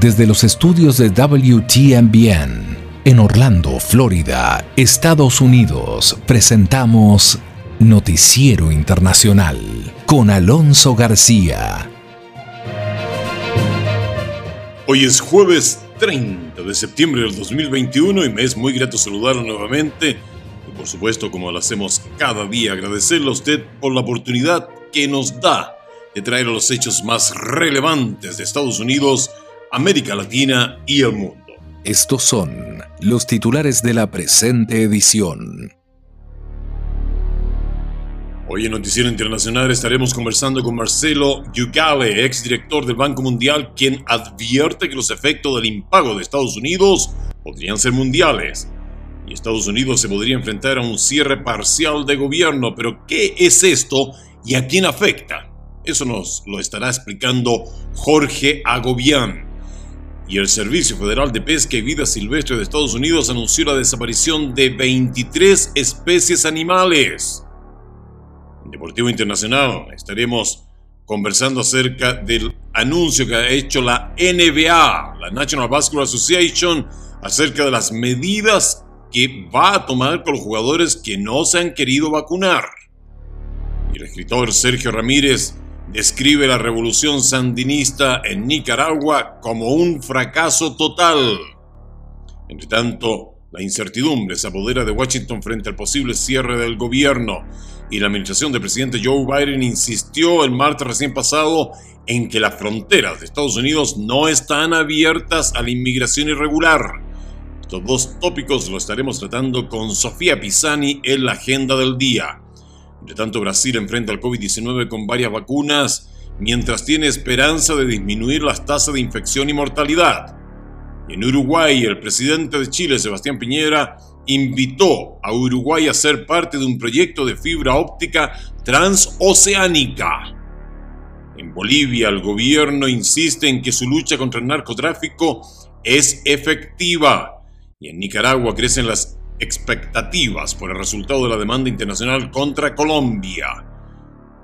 Desde los estudios de WTMBN en Orlando, Florida, Estados Unidos, presentamos Noticiero Internacional con Alonso García. Hoy es jueves 30 de septiembre del 2021 y me es muy grato saludarlo nuevamente. Y por supuesto, como lo hacemos cada día, agradecerle a usted por la oportunidad que nos da de traer los hechos más relevantes de Estados Unidos, América Latina y el mundo. Estos son los titulares de la presente edición. Hoy en Noticiero Internacional estaremos conversando con Marcelo Yugale, exdirector del Banco Mundial, quien advierte que los efectos del impago de Estados Unidos podrían ser mundiales. Y Estados Unidos se podría enfrentar a un cierre parcial de gobierno, pero ¿qué es esto y a quién afecta? Eso nos lo estará explicando Jorge Agobián. Y el Servicio Federal de Pesca y Vida Silvestre de Estados Unidos anunció la desaparición de 23 especies animales. En Deportivo Internacional estaremos conversando acerca del anuncio que ha hecho la NBA, la National Basketball Association, acerca de las medidas que va a tomar con los jugadores que no se han querido vacunar. Y el escritor Sergio Ramírez describe la revolución sandinista en Nicaragua como un fracaso total. Entre tanto, la incertidumbre se apodera de Washington frente al posible cierre del gobierno y la administración del presidente Joe Biden insistió el martes recién pasado en que las fronteras de Estados Unidos no están abiertas a la inmigración irregular. Estos dos tópicos lo estaremos tratando con Sofía Pisani en la agenda del día. De tanto, Brasil enfrenta al COVID-19 con varias vacunas, mientras tiene esperanza de disminuir las tasas de infección y mortalidad. En Uruguay, el presidente de Chile, Sebastián Piñera, invitó a Uruguay a ser parte de un proyecto de fibra óptica transoceánica. En Bolivia, el gobierno insiste en que su lucha contra el narcotráfico es efectiva. Y en Nicaragua crecen las expectativas por el resultado de la demanda internacional contra Colombia.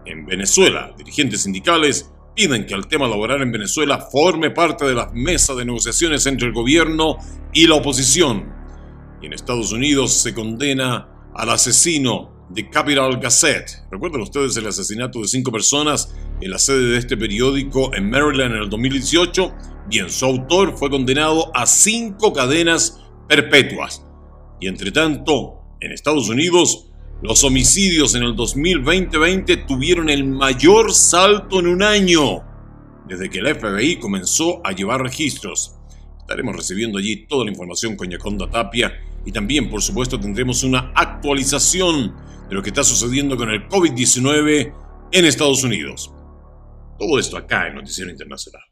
En Venezuela, dirigentes sindicales piden que el tema laboral en Venezuela forme parte de la mesa de negociaciones entre el gobierno y la oposición. Y en Estados Unidos se condena al asesino de Capital Gazette. ¿Recuerdan ustedes el asesinato de cinco personas en la sede de este periódico en Maryland en el 2018? Bien, su autor fue condenado a cinco cadenas perpetuas. Y entre tanto, en Estados Unidos, los homicidios en el 2020 tuvieron el mayor salto en un año, desde que el FBI comenzó a llevar registros. Estaremos recibiendo allí toda la información con Yaconda Tapia y también, por supuesto, tendremos una actualización de lo que está sucediendo con el COVID-19 en Estados Unidos. Todo esto acá en Noticiero Internacional.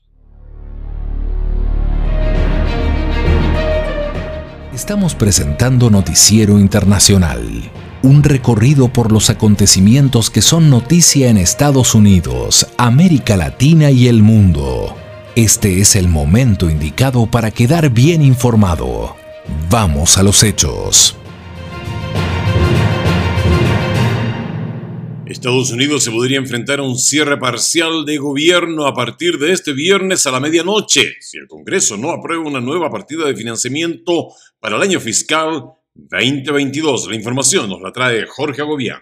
Estamos presentando Noticiero Internacional, un recorrido por los acontecimientos que son noticia en Estados Unidos, América Latina y el mundo. Este es el momento indicado para quedar bien informado. Vamos a los hechos. Estados Unidos se podría enfrentar a un cierre parcial de gobierno a partir de este viernes a la medianoche, si el Congreso no aprueba una nueva partida de financiamiento para el año fiscal 2022. La información nos la trae Jorge Agobián.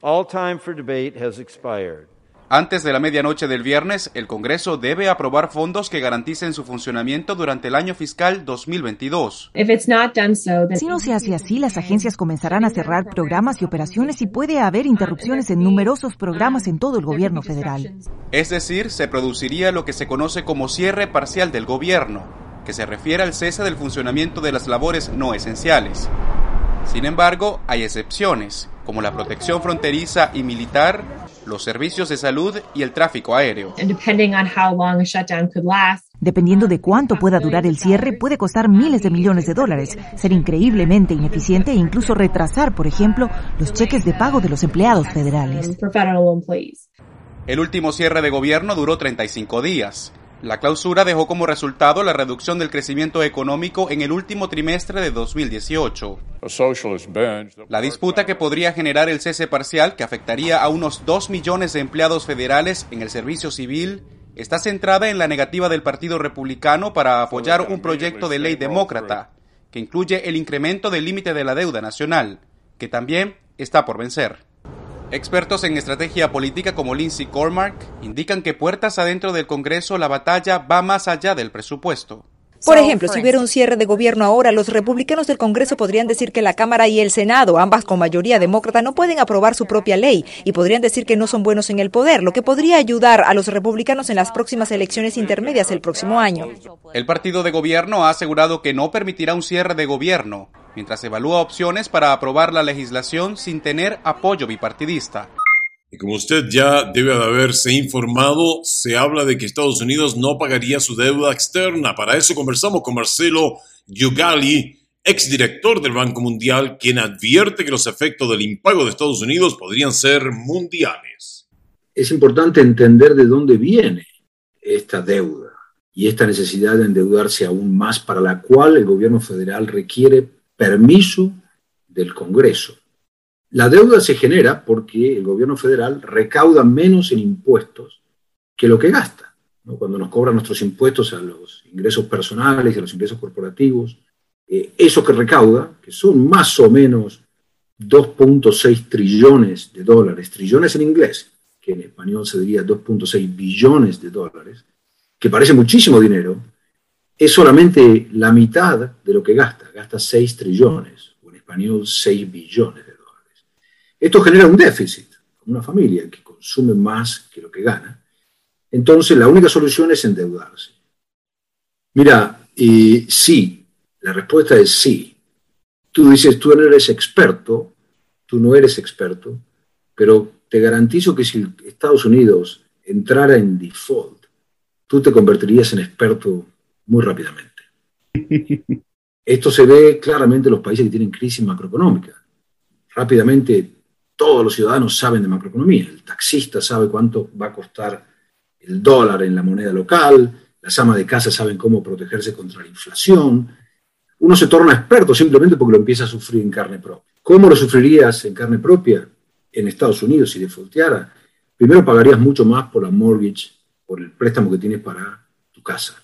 All time for debate has expired. Antes de la medianoche del viernes, el Congreso debe aprobar fondos que garanticen su funcionamiento durante el año fiscal 2022. Si no se hace así, las agencias comenzarán a cerrar programas y operaciones y puede haber interrupciones en numerosos programas en todo el gobierno federal. Es decir, se produciría lo que se conoce como cierre parcial del gobierno, que se refiere al cese del funcionamiento de las labores no esenciales. Sin embargo, hay excepciones, como la protección fronteriza y militar, los servicios de salud y el tráfico aéreo. Dependiendo de cuánto pueda durar el cierre, puede costar miles de millones de dólares, ser increíblemente ineficiente e incluso retrasar, por ejemplo, los cheques de pago de los empleados federales. El último cierre de gobierno duró 35 días. La clausura dejó como resultado la reducción del crecimiento económico en el último trimestre de 2018. La disputa que podría generar el cese parcial, que afectaría a unos 2 millones de empleados federales en el servicio civil, está centrada en la negativa del Partido Republicano para apoyar un proyecto de ley demócrata que incluye el incremento del límite de la deuda nacional, que también está por vencer. Expertos en estrategia política como Lindsay Cormack indican que puertas adentro del Congreso la batalla va más allá del presupuesto. Por ejemplo, si hubiera un cierre de gobierno ahora, los republicanos del Congreso podrían decir que la Cámara y el Senado, ambas con mayoría demócrata, no pueden aprobar su propia ley y podrían decir que no son buenos en el poder, lo que podría ayudar a los republicanos en las próximas elecciones intermedias el próximo año. El partido de gobierno ha asegurado que no permitirá un cierre de gobierno, mientras evalúa opciones para aprobar la legislación sin tener apoyo bipartidista. Y como usted ya debe de haberse informado, se habla de que Estados Unidos no pagaría su deuda externa. Para eso conversamos con Marcelo Yugali, exdirector del Banco Mundial, quien advierte que los efectos del impago de Estados Unidos podrían ser mundiales. Es importante entender de dónde viene esta deuda y esta necesidad de endeudarse aún más para la cual el gobierno federal requiere permiso del Congreso. La deuda se genera porque el gobierno federal recauda menos en impuestos que lo que gasta. Cuando nos cobran nuestros impuestos a los ingresos personales y a los ingresos corporativos, eh, eso que recauda, que son más o menos 2.6 trillones de dólares, trillones en inglés, que en español se diría 2.6 billones de dólares, que parece muchísimo dinero, es solamente la mitad de lo que gasta, gasta 6 trillones, o en español 6 billones de esto genera un déficit, una familia que consume más que lo que gana. Entonces, la única solución es endeudarse. Mira, sí, la respuesta es sí. Tú dices, tú no eres experto, tú no eres experto, pero te garantizo que si Estados Unidos entrara en default, tú te convertirías en experto muy rápidamente. Esto se ve claramente en los países que tienen crisis macroeconómica. Rápidamente todos los ciudadanos saben de macroeconomía. El taxista sabe cuánto va a costar el dólar en la moneda local, las amas de casa saben cómo protegerse contra la inflación. Uno se torna experto simplemente porque lo empieza a sufrir en carne propia. ¿Cómo lo sufrirías en carne propia en Estados Unidos si defaulteara? Primero pagarías mucho más por la mortgage, por el préstamo que tienes para tu casa.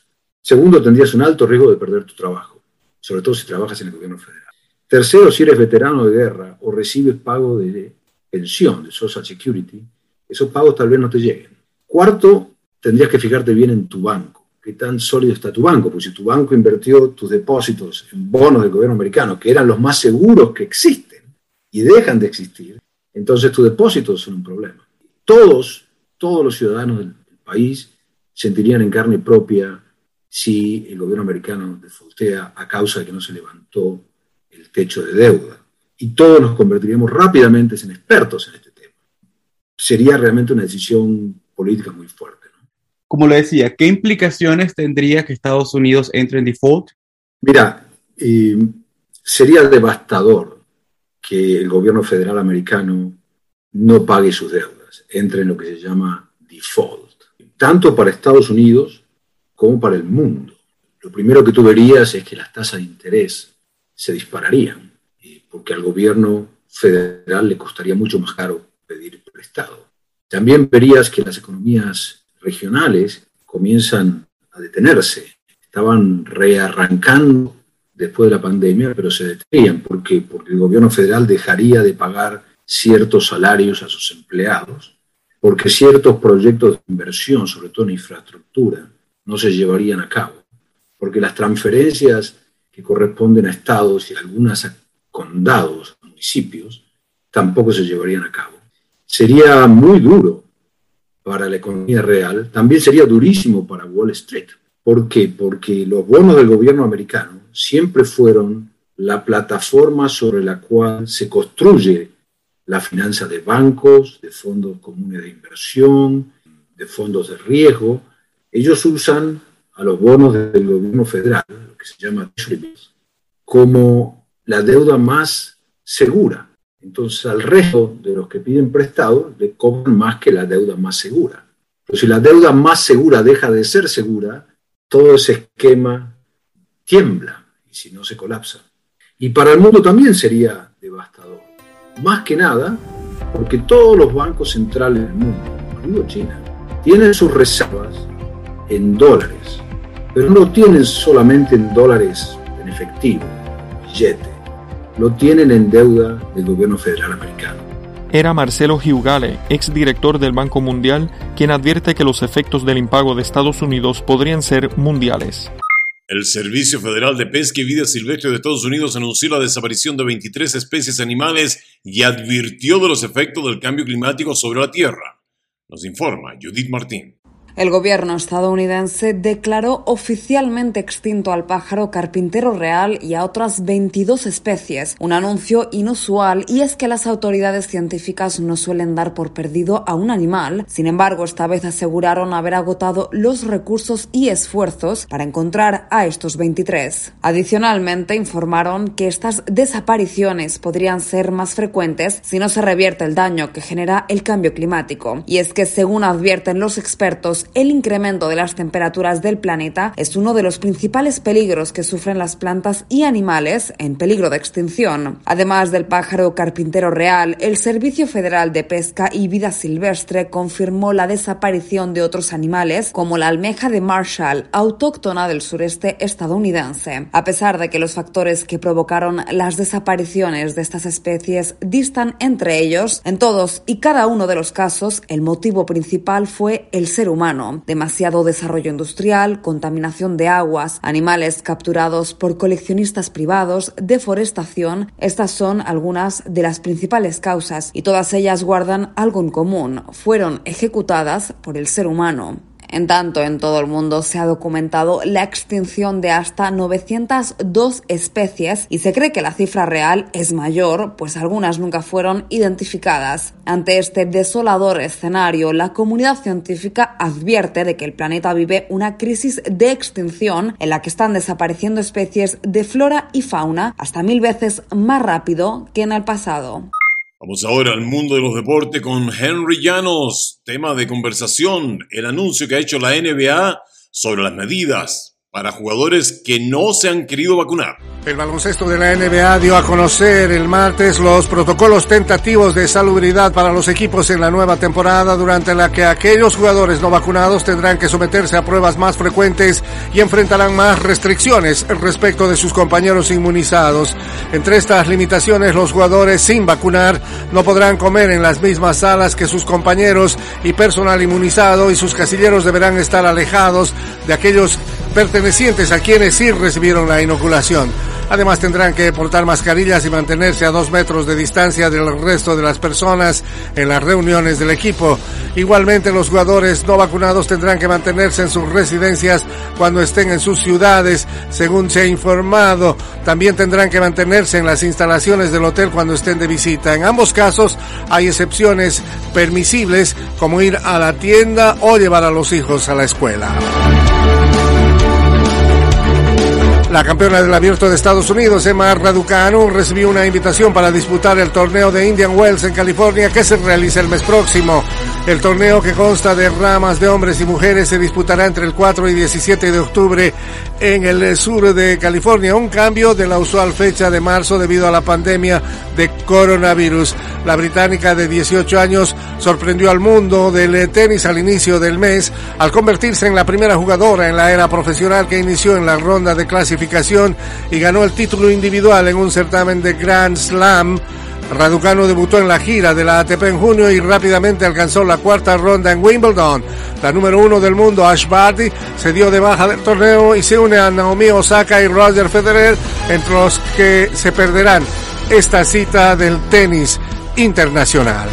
Segundo, tendrías un alto riesgo de perder tu trabajo, sobre todo si trabajas en el gobierno federal. Tercero, si eres veterano de guerra o recibes pago de pensión, de Social Security, esos pagos tal vez no te lleguen. Cuarto, tendrías que fijarte bien en tu banco, qué tan sólido está tu banco, porque si tu banco invirtió tus depósitos en bonos del gobierno americano, que eran los más seguros que existen, y dejan de existir, entonces tus depósitos son un problema. Todos, todos los ciudadanos del país sentirían en carne propia si el gobierno americano defaultea a causa de que no se levantó el techo de deuda y todos nos convertiríamos rápidamente en expertos en este tema. Sería realmente una decisión política muy fuerte. Como le decía, ¿qué implicaciones tendría que Estados Unidos entre en default? Mira, eh, sería devastador que el gobierno federal americano no pague sus deudas, entre en lo que se llama default, tanto para Estados Unidos como para el mundo. Lo primero que tú verías es que las tasas de interés se dispararían porque al gobierno federal le costaría mucho más caro pedir prestado. También verías que las economías regionales comienzan a detenerse. Estaban rearrancando después de la pandemia, pero se detenían porque, porque el gobierno federal dejaría de pagar ciertos salarios a sus empleados, porque ciertos proyectos de inversión, sobre todo en infraestructura, no se llevarían a cabo, porque las transferencias que corresponden a estados y algunas condados, municipios, tampoco se llevarían a cabo. Sería muy duro para la economía real, también sería durísimo para Wall Street. ¿Por qué? Porque los bonos del gobierno americano siempre fueron la plataforma sobre la cual se construye la finanza de bancos, de fondos comunes de inversión, de fondos de riesgo. Ellos usan a los bonos del gobierno federal, lo que se llama como la deuda más segura. Entonces al resto de los que piden prestado le cobran más que la deuda más segura. Pero si la deuda más segura deja de ser segura, todo ese esquema tiembla y si no se colapsa. Y para el mundo también sería devastador. Más que nada porque todos los bancos centrales del mundo, incluido China, tienen sus reservas en dólares, pero no lo tienen solamente en dólares en efectivo, billete, lo tienen en deuda del gobierno federal americano. Era Marcelo Giugale, exdirector del Banco Mundial, quien advierte que los efectos del impago de Estados Unidos podrían ser mundiales. El Servicio Federal de Pesca y Vida Silvestre de Estados Unidos anunció la desaparición de 23 especies animales y advirtió de los efectos del cambio climático sobre la Tierra. Nos informa Judith Martín. El gobierno estadounidense declaró oficialmente extinto al pájaro carpintero real y a otras 22 especies, un anuncio inusual y es que las autoridades científicas no suelen dar por perdido a un animal, sin embargo esta vez aseguraron haber agotado los recursos y esfuerzos para encontrar a estos 23. Adicionalmente informaron que estas desapariciones podrían ser más frecuentes si no se revierte el daño que genera el cambio climático. Y es que según advierten los expertos, el incremento de las temperaturas del planeta es uno de los principales peligros que sufren las plantas y animales en peligro de extinción. Además del pájaro carpintero real, el Servicio Federal de Pesca y Vida Silvestre confirmó la desaparición de otros animales como la almeja de Marshall, autóctona del sureste estadounidense. A pesar de que los factores que provocaron las desapariciones de estas especies distan entre ellos, en todos y cada uno de los casos, el motivo principal fue el ser humano demasiado desarrollo industrial, contaminación de aguas, animales capturados por coleccionistas privados, deforestación. Estas son algunas de las principales causas y todas ellas guardan algo en común. Fueron ejecutadas por el ser humano. En tanto, en todo el mundo se ha documentado la extinción de hasta 902 especies y se cree que la cifra real es mayor, pues algunas nunca fueron identificadas. Ante este desolador escenario, la comunidad científica advierte de que el planeta vive una crisis de extinción en la que están desapareciendo especies de flora y fauna hasta mil veces más rápido que en el pasado. Vamos ahora al mundo de los deportes con Henry Llanos. Tema de conversación, el anuncio que ha hecho la NBA sobre las medidas para jugadores que no se han querido vacunar. El baloncesto de la NBA dio a conocer el martes los protocolos tentativos de salubridad para los equipos en la nueva temporada, durante la que aquellos jugadores no vacunados tendrán que someterse a pruebas más frecuentes y enfrentarán más restricciones respecto de sus compañeros inmunizados. Entre estas limitaciones, los jugadores sin vacunar no podrán comer en las mismas salas que sus compañeros y personal inmunizado y sus casilleros deberán estar alejados de aquellos pertenecientes a quienes sí recibieron la inoculación. Además tendrán que portar mascarillas y mantenerse a dos metros de distancia del resto de las personas en las reuniones del equipo. Igualmente los jugadores no vacunados tendrán que mantenerse en sus residencias cuando estén en sus ciudades, según se ha informado. También tendrán que mantenerse en las instalaciones del hotel cuando estén de visita. En ambos casos hay excepciones permisibles como ir a la tienda o llevar a los hijos a la escuela. La campeona del abierto de Estados Unidos, Emma Raducanu, recibió una invitación para disputar el torneo de Indian Wells en California que se realiza el mes próximo. El torneo que consta de ramas de hombres y mujeres se disputará entre el 4 y 17 de octubre en el sur de California, un cambio de la usual fecha de marzo debido a la pandemia de coronavirus. La británica de 18 años sorprendió al mundo del tenis al inicio del mes al convertirse en la primera jugadora en la era profesional que inició en la ronda de clasificación y ganó el título individual en un certamen de Grand Slam Raducano debutó en la gira de la ATP en junio y rápidamente alcanzó la cuarta ronda en Wimbledon. La número uno del mundo, Ash Barty, se dio de baja del torneo y se une a Naomi Osaka y Roger Federer, entre los que se perderán esta cita del tenis internacional.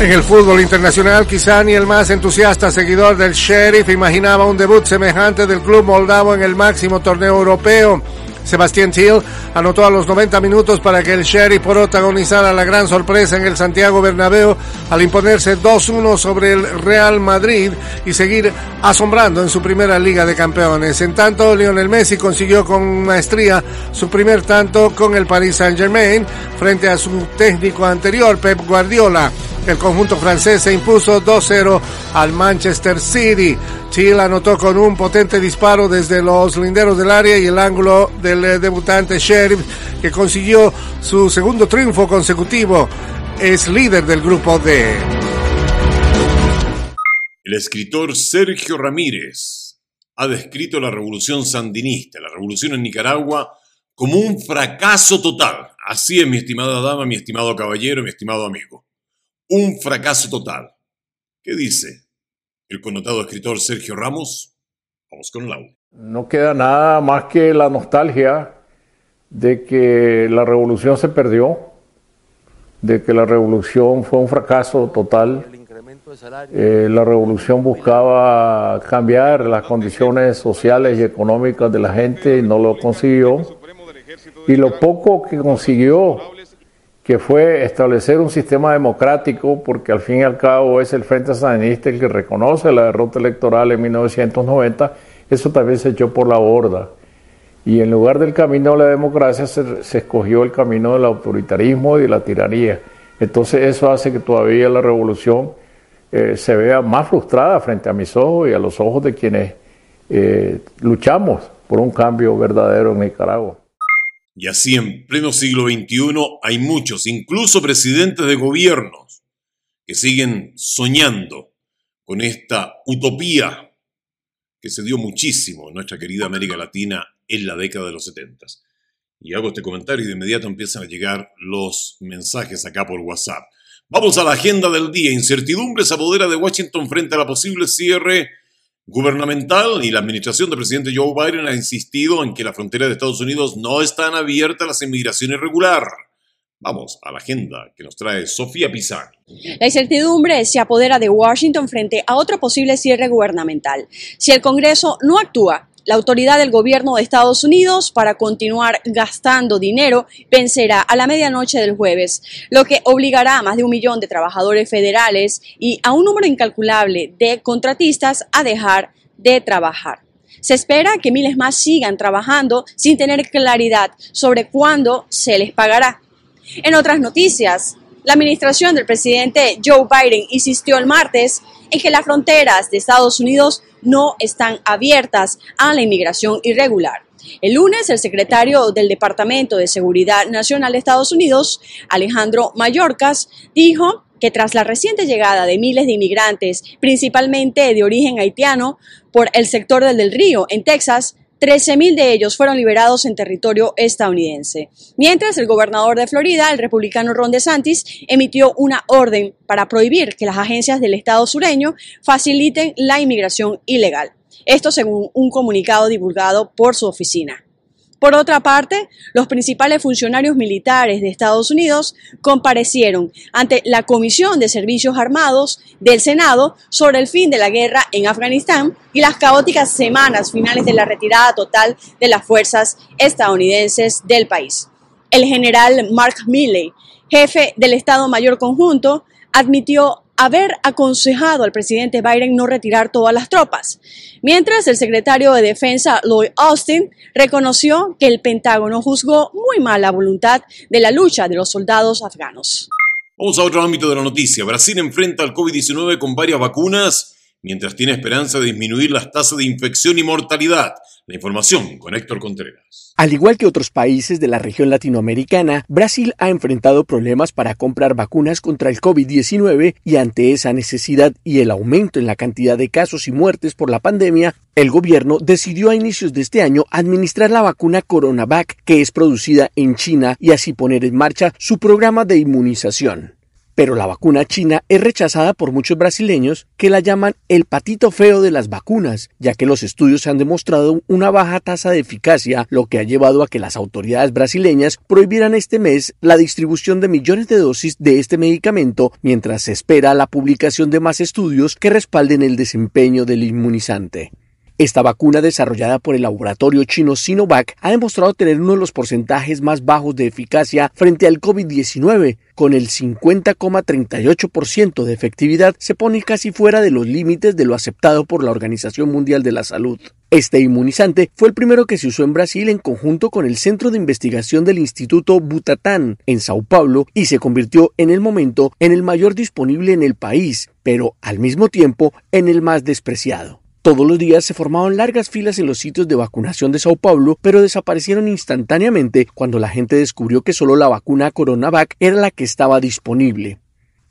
En el fútbol internacional, quizá ni el más entusiasta seguidor del Sheriff imaginaba un debut semejante del club moldavo en el máximo torneo europeo. Sebastián Thiel anotó a los 90 minutos para que el Sheriff protagonizara la gran sorpresa en el Santiago Bernabéu al imponerse 2-1 sobre el Real Madrid y seguir asombrando en su primera Liga de Campeones. En tanto, Lionel Messi consiguió con maestría su primer tanto con el Paris Saint-Germain frente a su técnico anterior, Pep Guardiola. El conjunto francés se impuso 2-0 al Manchester City. Chile anotó con un potente disparo desde los linderos del área y el ángulo del eh, debutante Sheriff, que consiguió su segundo triunfo consecutivo. Es líder del grupo D. El escritor Sergio Ramírez ha descrito la revolución sandinista, la revolución en Nicaragua, como un fracaso total. Así es, mi estimada dama, mi estimado caballero, mi estimado amigo. Un fracaso total. ¿Qué dice el connotado escritor Sergio Ramos? Vamos con audio. No queda nada más que la nostalgia de que la revolución se perdió, de que la revolución fue un fracaso total. Eh, la revolución buscaba cambiar las condiciones sociales y económicas de la gente y no lo consiguió. Y lo poco que consiguió, que fue establecer un sistema democrático, porque al fin y al cabo es el Frente Sandinista el que reconoce la derrota electoral en 1990, eso también se echó por la borda. Y en lugar del camino de la democracia se, escogió el camino del autoritarismo y de la tiranía. Entonces eso hace que todavía la revolución eh, se vea más frustrada frente a mis ojos y a los ojos de quienes eh, luchamos por un cambio verdadero en Nicaragua. Y así en pleno siglo XXI hay muchos, incluso presidentes de gobiernos, que siguen soñando con esta utopía que se dio muchísimo en nuestra querida América Latina en la década de los 70. Y hago este comentario y de inmediato empiezan a llegar los mensajes acá por WhatsApp. Vamos a la agenda del día. Incertidumbre se apodera de Washington frente a la posible cierre gubernamental y la administración del presidente Joe Biden ha insistido en que la frontera de Estados Unidos no están abiertas a la inmigración irregular. Vamos a la agenda que nos trae Sofía Pizarro. La incertidumbre se apodera de Washington frente a otro posible cierre gubernamental. Si el Congreso no actúa, la autoridad del gobierno de Estados Unidos para continuar gastando dinero vencerá a la medianoche del jueves, lo que obligará a más de un millón de trabajadores federales y a un número incalculable de contratistas a dejar de trabajar. Se espera que miles más sigan trabajando sin tener claridad sobre cuándo se les pagará. En otras noticias, la administración del presidente Joe Biden insistió el martes en que las fronteras de Estados Unidos no están abiertas a la inmigración irregular. El lunes, el secretario del Departamento de Seguridad Nacional de Estados Unidos, Alejandro Mayorkas, dijo que tras la reciente llegada de miles de inmigrantes, principalmente de origen haitiano, por el sector del, del Río, en Texas, 13.000 de ellos fueron liberados en territorio estadounidense. Mientras, el gobernador de Florida, el republicano Ron DeSantis, emitió una orden para prohibir que las agencias del Estado sureño faciliten la inmigración ilegal. Esto según un comunicado divulgado por su oficina. Por otra parte, los principales funcionarios militares de Estados Unidos comparecieron ante la Comisión de Servicios Armados del Senado sobre el fin de la guerra en Afganistán y las caóticas semanas finales de la retirada total de las fuerzas estadounidenses del país. El general Mark Milley, jefe del Estado Mayor Conjunto, admitió haber aconsejado al presidente Biden no retirar todas las tropas, mientras el secretario de Defensa Lloyd Austin reconoció que el Pentágono juzgó muy mal la voluntad de la lucha de los soldados afganos. Vamos a otro ámbito de la noticia. Brasil enfrenta al COVID-19 con varias vacunas, mientras tiene esperanza de disminuir las tasas de infección y mortalidad. La información con Héctor Contreras. Al igual que otros países de la región latinoamericana, Brasil ha enfrentado problemas para comprar vacunas contra el COVID-19 y ante esa necesidad y el aumento en la cantidad de casos y muertes por la pandemia, el gobierno decidió a inicios de este año administrar la vacuna CoronaVac que es producida en China y así poner en marcha su programa de inmunización. Pero la vacuna china es rechazada por muchos brasileños que la llaman el patito feo de las vacunas, ya que los estudios han demostrado una baja tasa de eficacia, lo que ha llevado a que las autoridades brasileñas prohibieran este mes la distribución de millones de dosis de este medicamento mientras se espera la publicación de más estudios que respalden el desempeño del inmunizante. Esta vacuna desarrollada por el laboratorio chino Sinovac ha demostrado tener uno de los porcentajes más bajos de eficacia frente al COVID-19, con el 50,38% de efectividad se pone casi fuera de los límites de lo aceptado por la Organización Mundial de la Salud. Este inmunizante fue el primero que se usó en Brasil en conjunto con el Centro de Investigación del Instituto Butatán en Sao Paulo y se convirtió en el momento en el mayor disponible en el país, pero al mismo tiempo en el más despreciado. Todos los días se formaban largas filas en los sitios de vacunación de Sao Paulo, pero desaparecieron instantáneamente cuando la gente descubrió que solo la vacuna CoronaVac era la que estaba disponible.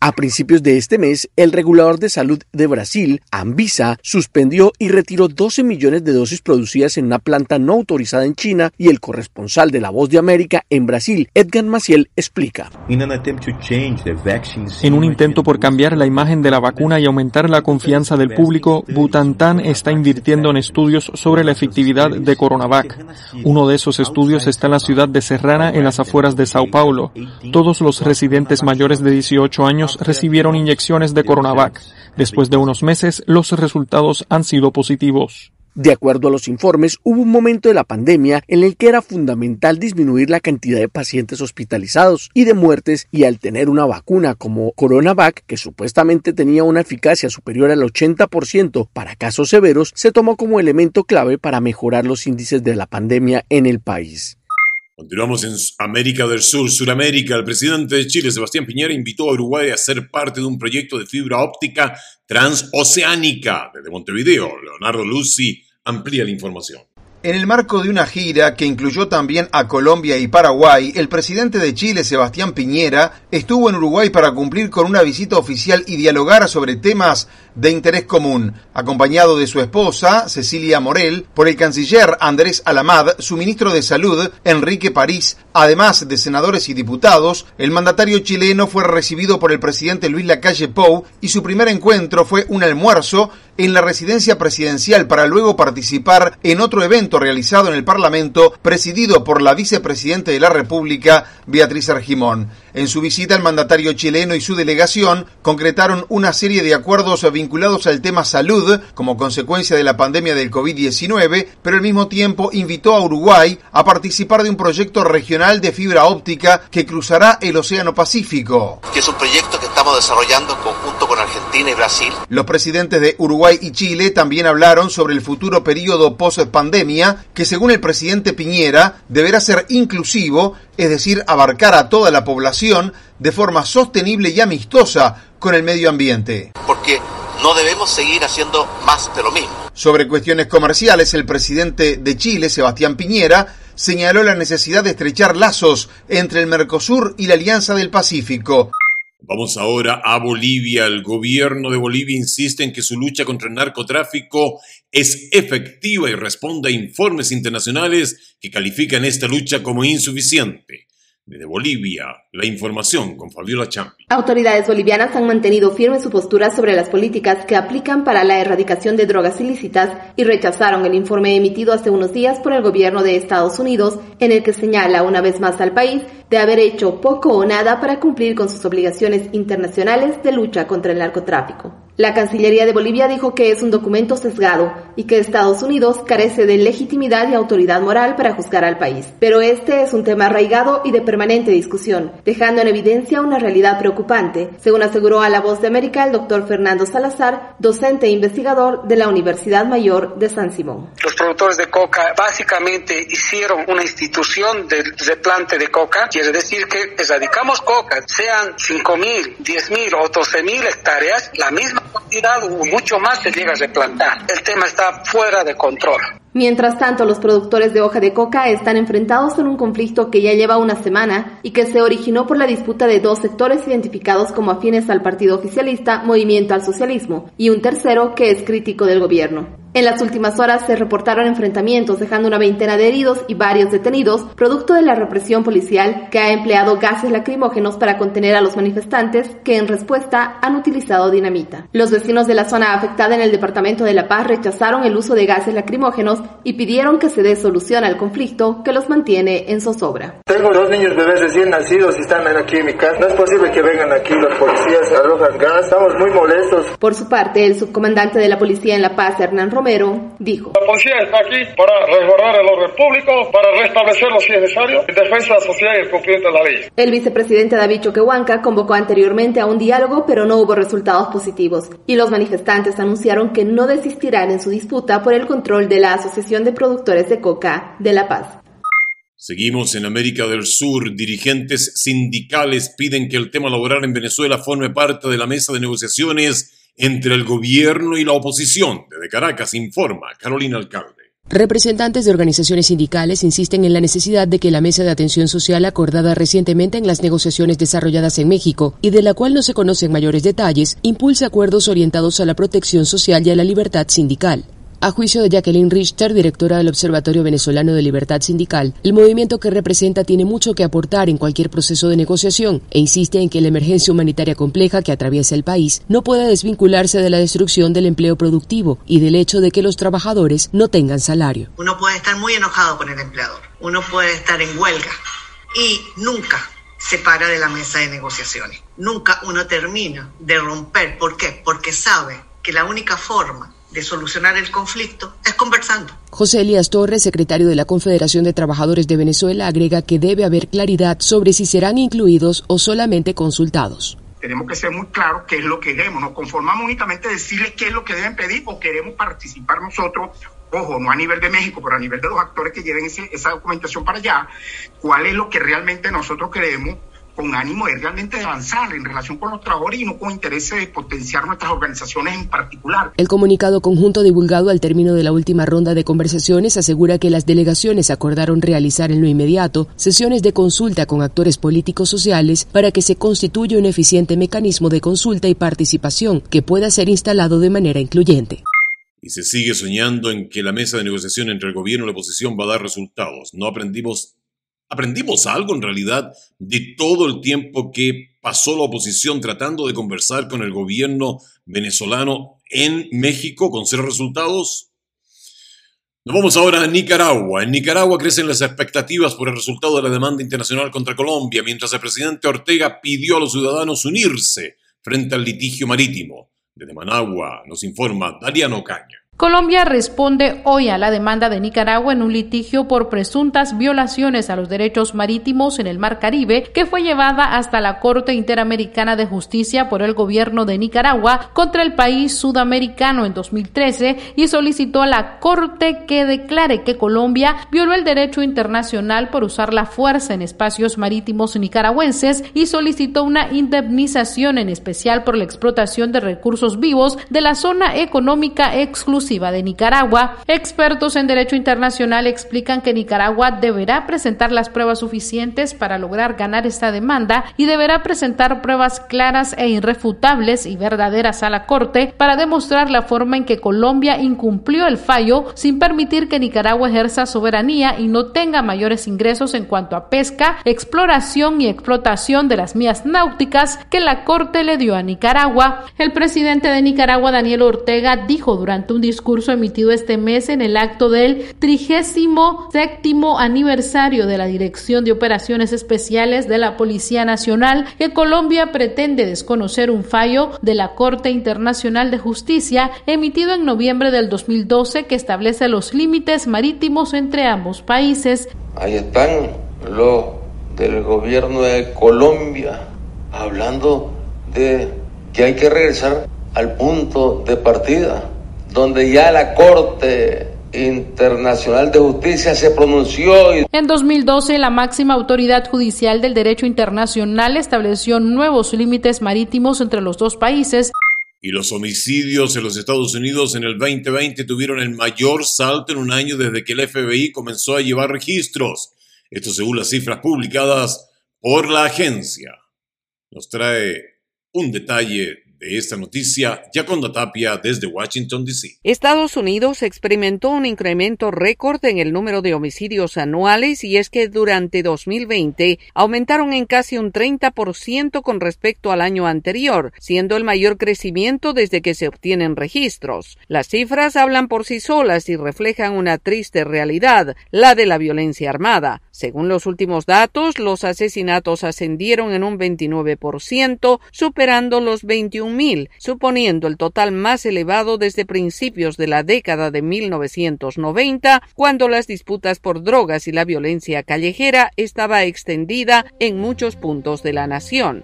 A principios de este mes, el regulador de salud de Brasil, Anvisa, suspendió y retiró 12 millones de dosis producidas en una planta no autorizada en China y el corresponsal de La Voz de América en Brasil, Edgar Maciel, explica. En un intento por cambiar la imagen de la vacuna y aumentar la confianza del público, Butantan está invirtiendo en estudios sobre la efectividad de Coronavac. Uno de esos estudios está en la ciudad de Serrana, en las afueras de Sao Paulo. Todos los residentes mayores de 18 años recibieron inyecciones de Coronavac. Después de unos meses, los resultados han sido positivos. De acuerdo a los informes, hubo un momento de la pandemia en el que era fundamental disminuir la cantidad de pacientes hospitalizados y de muertes y al tener una vacuna como Coronavac, que supuestamente tenía una eficacia superior al 80% para casos severos, se tomó como elemento clave para mejorar los índices de la pandemia en el país. Continuamos en América del Sur, Suramérica. El presidente de Chile, Sebastián Piñera, invitó a Uruguay a ser parte de un proyecto de fibra óptica transoceánica. Desde Montevideo, Leonardo Lucy amplía la información. En el marco de una gira que incluyó también a Colombia y Paraguay, el presidente de Chile, Sebastián Piñera, estuvo en Uruguay para cumplir con una visita oficial y dialogar sobre temas de interés común, acompañado de su esposa, Cecilia Morel, por el canciller Andrés Alamad, su ministro de Salud, Enrique París, además de senadores y diputados, el mandatario chileno fue recibido por el presidente Luis Lacalle Pou y su primer encuentro fue un almuerzo en la residencia presidencial para luego participar en otro evento realizado en el Parlamento presidido por la vicepresidente de la República, Beatriz Argimón. En su visita, el mandatario chileno y su delegación concretaron una serie de acuerdos vinculados al tema salud como consecuencia de la pandemia del COVID-19, pero al mismo tiempo invitó a Uruguay a participar de un proyecto regional de fibra óptica que cruzará el Océano Pacífico. Que es un proyecto que estamos desarrollando en conjunto con Argentina y Brasil. Los presidentes de Uruguay y Chile también hablaron sobre el futuro periodo post-pandemia, que según el presidente Piñera deberá ser inclusivo, es decir, abarcar a toda la población de forma sostenible y amistosa con el medio ambiente. Porque no debemos seguir haciendo más de lo mismo. Sobre cuestiones comerciales, el presidente de Chile, Sebastián Piñera, señaló la necesidad de estrechar lazos entre el Mercosur y la Alianza del Pacífico. Vamos ahora a Bolivia. El gobierno de Bolivia insiste en que su lucha contra el narcotráfico es efectiva y responde a informes internacionales que califican esta lucha como insuficiente. Desde Bolivia, la información con Fabiola Champi. Autoridades bolivianas han mantenido firme su postura sobre las políticas que aplican para la erradicación de drogas ilícitas y rechazaron el informe emitido hace unos días por el gobierno de Estados Unidos en el que señala una vez más al país de haber hecho poco o nada para cumplir con sus obligaciones internacionales de lucha contra el narcotráfico. La Cancillería de Bolivia dijo que es un documento sesgado y que Estados Unidos carece de legitimidad y autoridad moral para juzgar al país. Pero este es un tema arraigado y de permanente discusión, dejando en evidencia una realidad preocupante, según aseguró a La Voz de América el doctor Fernando Salazar, docente e investigador de la Universidad Mayor de San Simón. Los productores de coca básicamente hicieron una institución de replante de coca, quiere decir que erradicamos coca, sean 5.000, 10.000 o 12.000 hectáreas, la misma cantidad o mucho más se llega a replantar. El tema está fuera de control. Mientras tanto, los productores de hoja de coca están enfrentados en un conflicto que ya lleva una semana y que se originó por la disputa de dos sectores identificados como afines al partido oficialista Movimiento al Socialismo y un tercero que es crítico del gobierno. En las últimas horas se reportaron enfrentamientos dejando una veintena de heridos y varios detenidos, producto de la represión policial que ha empleado gases lacrimógenos para contener a los manifestantes que en respuesta han utilizado dinamita. Los vecinos de la zona afectada en el departamento de La Paz rechazaron el uso de gases lacrimógenos y pidieron que se dé solución al conflicto que los mantiene en zozobra. Tengo dos niños bebés recién nacidos y están aquí en mi casa. No es posible que vengan aquí los policías, arrojan gas. Estamos muy molestos. Por su parte, el subcomandante de la policía en La Paz, Hernán Romero, Romero dijo. La policía está aquí para resguardar el orden público, para restablecerlo si es necesario, en defensa de la sociedad y el cumplimiento de la ley. El vicepresidente David Choquehuanca convocó anteriormente a un diálogo, pero no hubo resultados positivos. Y los manifestantes anunciaron que no desistirán en su disputa por el control de la Asociación de Productores de Coca de La Paz. Seguimos en América del Sur. Dirigentes sindicales piden que el tema laboral en Venezuela forme parte de la mesa de negociaciones entre el gobierno y la oposición. Desde Caracas informa Carolina Alcalde. Representantes de organizaciones sindicales insisten en la necesidad de que la mesa de atención social acordada recientemente en las negociaciones desarrolladas en México y de la cual no se conocen mayores detalles, impulse acuerdos orientados a la protección social y a la libertad sindical. A juicio de Jacqueline Richter, directora del Observatorio Venezolano de Libertad Sindical, el movimiento que representa tiene mucho que aportar en cualquier proceso de negociación e insiste en que la emergencia humanitaria compleja que atraviesa el país no puede desvincularse de la destrucción del empleo productivo y del hecho de que los trabajadores no tengan salario. Uno puede estar muy enojado con el empleador, uno puede estar en huelga y nunca se para de la mesa de negociaciones. Nunca uno termina de romper. ¿Por qué? Porque sabe que la única forma de solucionar el conflicto es conversando. José Elías Torres, secretario de la Confederación de Trabajadores de Venezuela, agrega que debe haber claridad sobre si serán incluidos o solamente consultados. Tenemos que ser muy claros qué es lo que queremos. Nos conformamos únicamente decirles qué es lo que deben pedir o queremos participar nosotros ojo, no a nivel de México, pero a nivel de los actores que lleven esa documentación para allá, cuál es lo que realmente nosotros queremos con ánimo de realmente avanzar en relación con los trabajadores y no con interés de potenciar nuestras organizaciones en particular. El comunicado conjunto divulgado al término de la última ronda de conversaciones asegura que las delegaciones acordaron realizar en lo inmediato sesiones de consulta con actores políticos sociales para que se constituya un eficiente mecanismo de consulta y participación que pueda ser instalado de manera incluyente. Y se sigue soñando en que la mesa de negociación entre el gobierno y la oposición va a dar resultados. No aprendimos ¿Aprendimos algo en realidad de todo el tiempo que pasó la oposición tratando de conversar con el gobierno venezolano en México con cero resultados? Nos vamos ahora a Nicaragua. En Nicaragua crecen las expectativas por el resultado de la demanda internacional contra Colombia, mientras el presidente Ortega pidió a los ciudadanos unirse frente al litigio marítimo. Desde Managua nos informa Dariano Caña. Colombia responde hoy a la demanda de Nicaragua en un litigio por presuntas violaciones a los derechos marítimos en el Mar Caribe que fue llevada hasta la Corte Interamericana de Justicia por el gobierno de Nicaragua contra el país sudamericano en 2013 y solicitó a la Corte que declare que Colombia violó el derecho internacional por usar la fuerza en espacios marítimos nicaragüenses y solicitó una indemnización en especial por la explotación de recursos vivos de la zona económica exclusiva de Nicaragua, expertos en derecho internacional explican que Nicaragua deberá presentar las pruebas suficientes para lograr ganar esta demanda y deberá presentar pruebas claras e irrefutables y verdaderas a la Corte para demostrar la forma en que Colombia incumplió el fallo sin permitir que Nicaragua ejerza soberanía y no tenga mayores ingresos en cuanto a pesca, exploración y explotación de las mías náuticas que la Corte le dio a Nicaragua. El presidente de Nicaragua, Daniel Ortega, dijo durante un discurso emitido este mes en el acto del 37 aniversario de la Dirección de Operaciones Especiales de la Policía Nacional que Colombia pretende desconocer un fallo de la Corte Internacional de Justicia emitido en noviembre del 2012 que establece los límites marítimos entre ambos países. Ahí están los del gobierno de Colombia hablando de que hay que regresar al punto de partida donde ya la Corte Internacional de Justicia se pronunció. En 2012, la máxima autoridad judicial del derecho internacional estableció nuevos límites marítimos entre los dos países. Y los homicidios en los Estados Unidos en el 2020 tuvieron el mayor salto en un año desde que el FBI comenzó a llevar registros. Esto según las cifras publicadas por la agencia. Nos trae un detalle esta noticia, Yaconda Tapia desde Washington, D.C. Estados Unidos experimentó un incremento récord en el número de homicidios anuales y es que durante 2020 aumentaron en casi un 30% con respecto al año anterior, siendo el mayor crecimiento desde que se obtienen registros. Las cifras hablan por sí solas y reflejan una triste realidad, la de la violencia armada. Según los últimos datos, los asesinatos ascendieron en un 29%, superando los 21.000, suponiendo el total más elevado desde principios de la década de 1990, cuando las disputas por drogas y la violencia callejera estaba extendida en muchos puntos de la nación.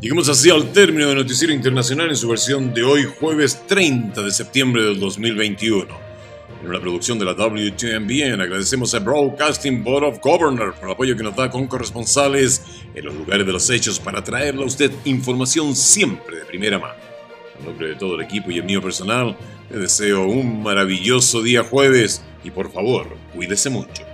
Llegamos así al término de Noticiero Internacional en su versión de hoy, jueves 30 de septiembre del 2021 en la producción de la WTMBN. Agradecemos a Broadcasting Board of Governors por el apoyo que nos da con corresponsales en los lugares de los hechos para traerle a usted información siempre de primera mano. En nombre de todo el equipo y el mío personal, le deseo un maravilloso día jueves y por favor, cuídese mucho.